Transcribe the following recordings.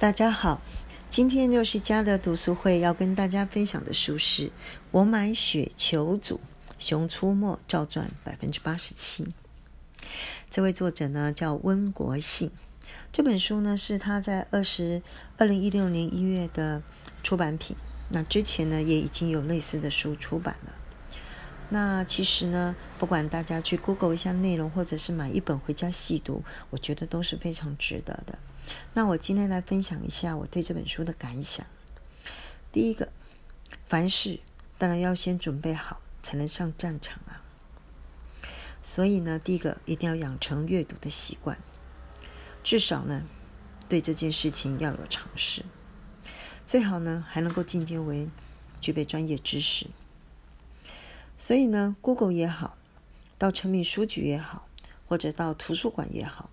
大家好，今天六十家的读书会要跟大家分享的书是《我买雪球组《熊出没》照传百分之八十七。这位作者呢叫温国信，这本书呢是他在二十二零一六年一月的出版品。那之前呢也已经有类似的书出版了。那其实呢，不管大家去 Google 一下内容，或者是买一本回家细读，我觉得都是非常值得的。那我今天来分享一下我对这本书的感想。第一个，凡事当然要先准备好，才能上战场啊。所以呢，第一个一定要养成阅读的习惯，至少呢，对这件事情要有尝试，最好呢还能够进阶为具备专业知识。所以呢，Google 也好，到成品书局也好，或者到图书馆也好。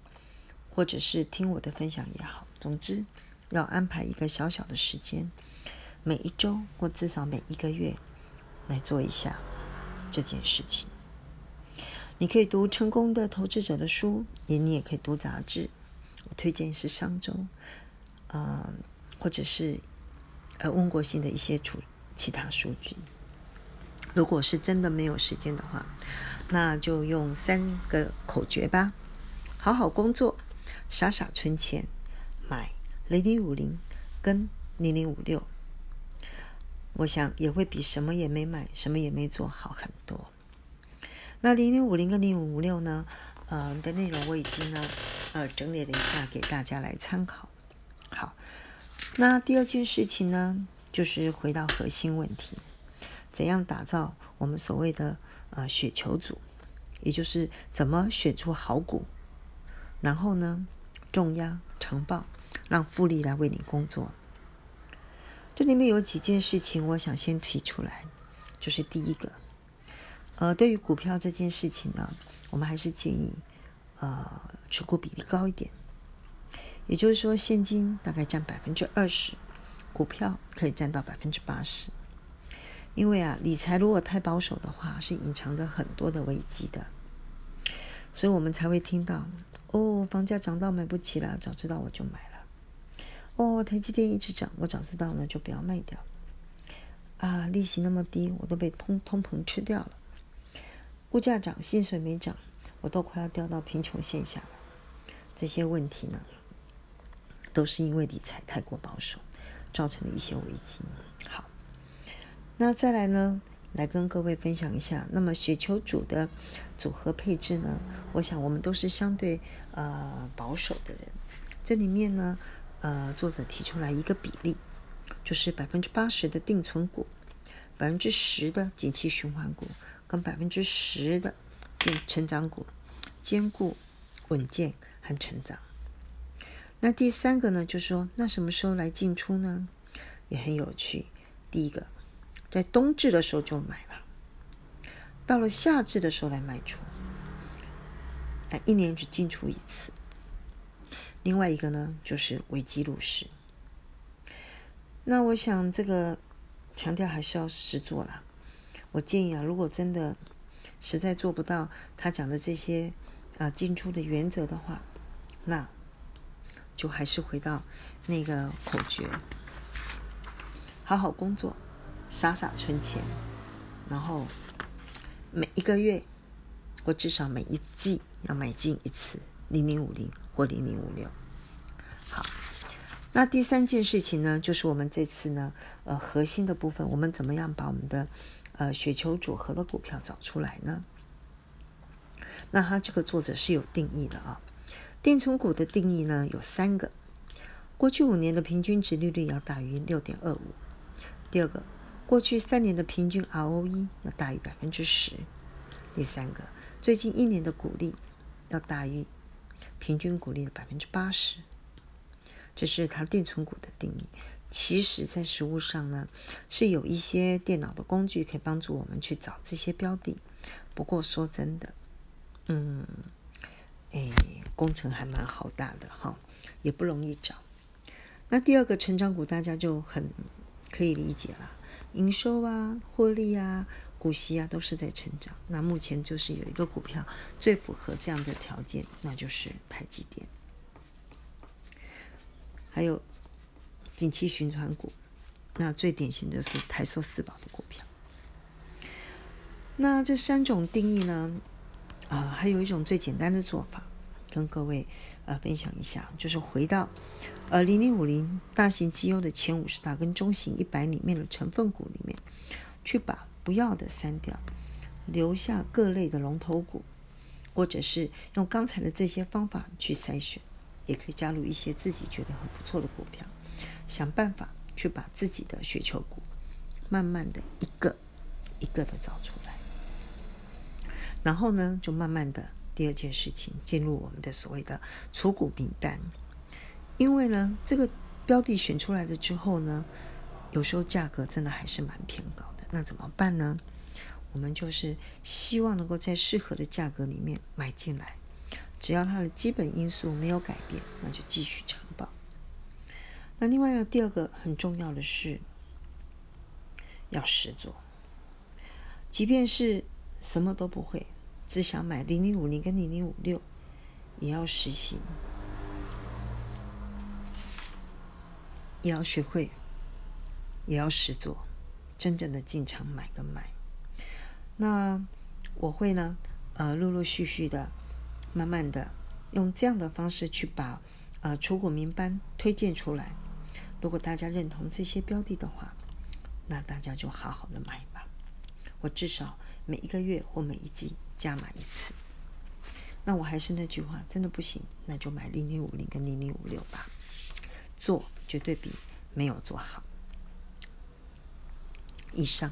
或者是听我的分享也好，总之要安排一个小小的时间，每一周或至少每一个月来做一下这件事情。你可以读成功的投资者的书，也你也可以读杂志。我推荐是商周，呃，或者是呃温国信的一些出其他数据。如果是真的没有时间的话，那就用三个口诀吧：好好工作。傻傻存钱，买零零五零跟零零五六，我想也会比什么也没买、什么也没做好很多。那零零五零跟零零五六呢？呃，的内容我已经呢，呃，整理了一下给大家来参考。好，那第二件事情呢，就是回到核心问题：怎样打造我们所谓的呃雪球组，也就是怎么选出好股。然后呢，重压长报，让复利来为你工作。这里面有几件事情，我想先提出来，就是第一个，呃，对于股票这件事情呢，我们还是建议，呃，持股比例高一点，也就是说，现金大概占百分之二十，股票可以占到百分之八十。因为啊，理财如果太保守的话，是隐藏着很多的危机的，所以我们才会听到。哦，房价涨到买不起了，早知道我就买了。哦，台积电一直涨，我早知道呢就不要卖掉。啊，利息那么低，我都被通通膨吃掉了。物价涨，薪水没涨，我都快要掉到贫穷线下了。这些问题呢，都是因为理财太过保守，造成的一些危机。好，那再来呢？来跟各位分享一下，那么雪球组的组合配置呢？我想我们都是相对呃保守的人。这里面呢，呃，作者提出来一个比例，就是百分之八十的定存股，百分之十的景气循环股，跟百分之十的成长股，兼顾稳健和成长。那第三个呢，就说，那什么时候来进出呢？也很有趣。第一个。在冬至的时候就买了，到了夏至的时候来卖出，但一年只进出一次。另外一个呢，就是危机入市。那我想这个强调还是要实做啦。我建议啊，如果真的实在做不到他讲的这些啊进出的原则的话，那就还是回到那个口诀：好好工作。傻傻存钱，然后每一个月或至少每一季要买进一次零零五零或零零五六。好，那第三件事情呢，就是我们这次呢，呃，核心的部分，我们怎么样把我们的呃雪球组合的股票找出来呢？那他这个作者是有定义的啊，定存股的定义呢有三个：过去五年的平均值利率要大于六点二五；第二个。过去三年的平均 ROE 要大于百分之十。第三个，最近一年的股利要大于平均股利的百分之八十。这是它定存股的定义。其实，在实物上呢，是有一些电脑的工具可以帮助我们去找这些标的。不过说真的，嗯，哎，工程还蛮浩大的哈，也不容易找。那第二个成长股，大家就很可以理解了。营收啊，获利啊，股息啊，都是在成长。那目前就是有一个股票最符合这样的条件，那就是台积电。还有景气循环股，那最典型的是台塑四宝的股票。那这三种定义呢，啊，还有一种最简单的做法，跟各位呃分享一下，就是回到呃零零五零大型绩优的前五十大跟中型一百里面的成分股里面，去把不要的删掉，留下各类的龙头股，或者是用刚才的这些方法去筛选，也可以加入一些自己觉得很不错的股票。想办法去把自己的雪球股，慢慢的一个一个的找出来，然后呢，就慢慢的第二件事情进入我们的所谓的除股名单，因为呢，这个标的选出来了之后呢，有时候价格真的还是蛮偏高的，那怎么办呢？我们就是希望能够在适合的价格里面买进来，只要它的基本因素没有改变，那就继续长保。那另外呢第二个很重要的是，要实做。即便是什么都不会，只想买零零五零跟零零五六，也要实行，也要学会，也要实做，真正的进场买跟卖。那我会呢，呃，陆陆续续的，慢慢的用这样的方式去把呃出股名单推荐出来。如果大家认同这些标的的话，那大家就好好的买吧。我至少每一个月或每一季加码一次。那我还是那句话，真的不行，那就买零零五零跟零零五六吧。做绝对比没有做好。以上。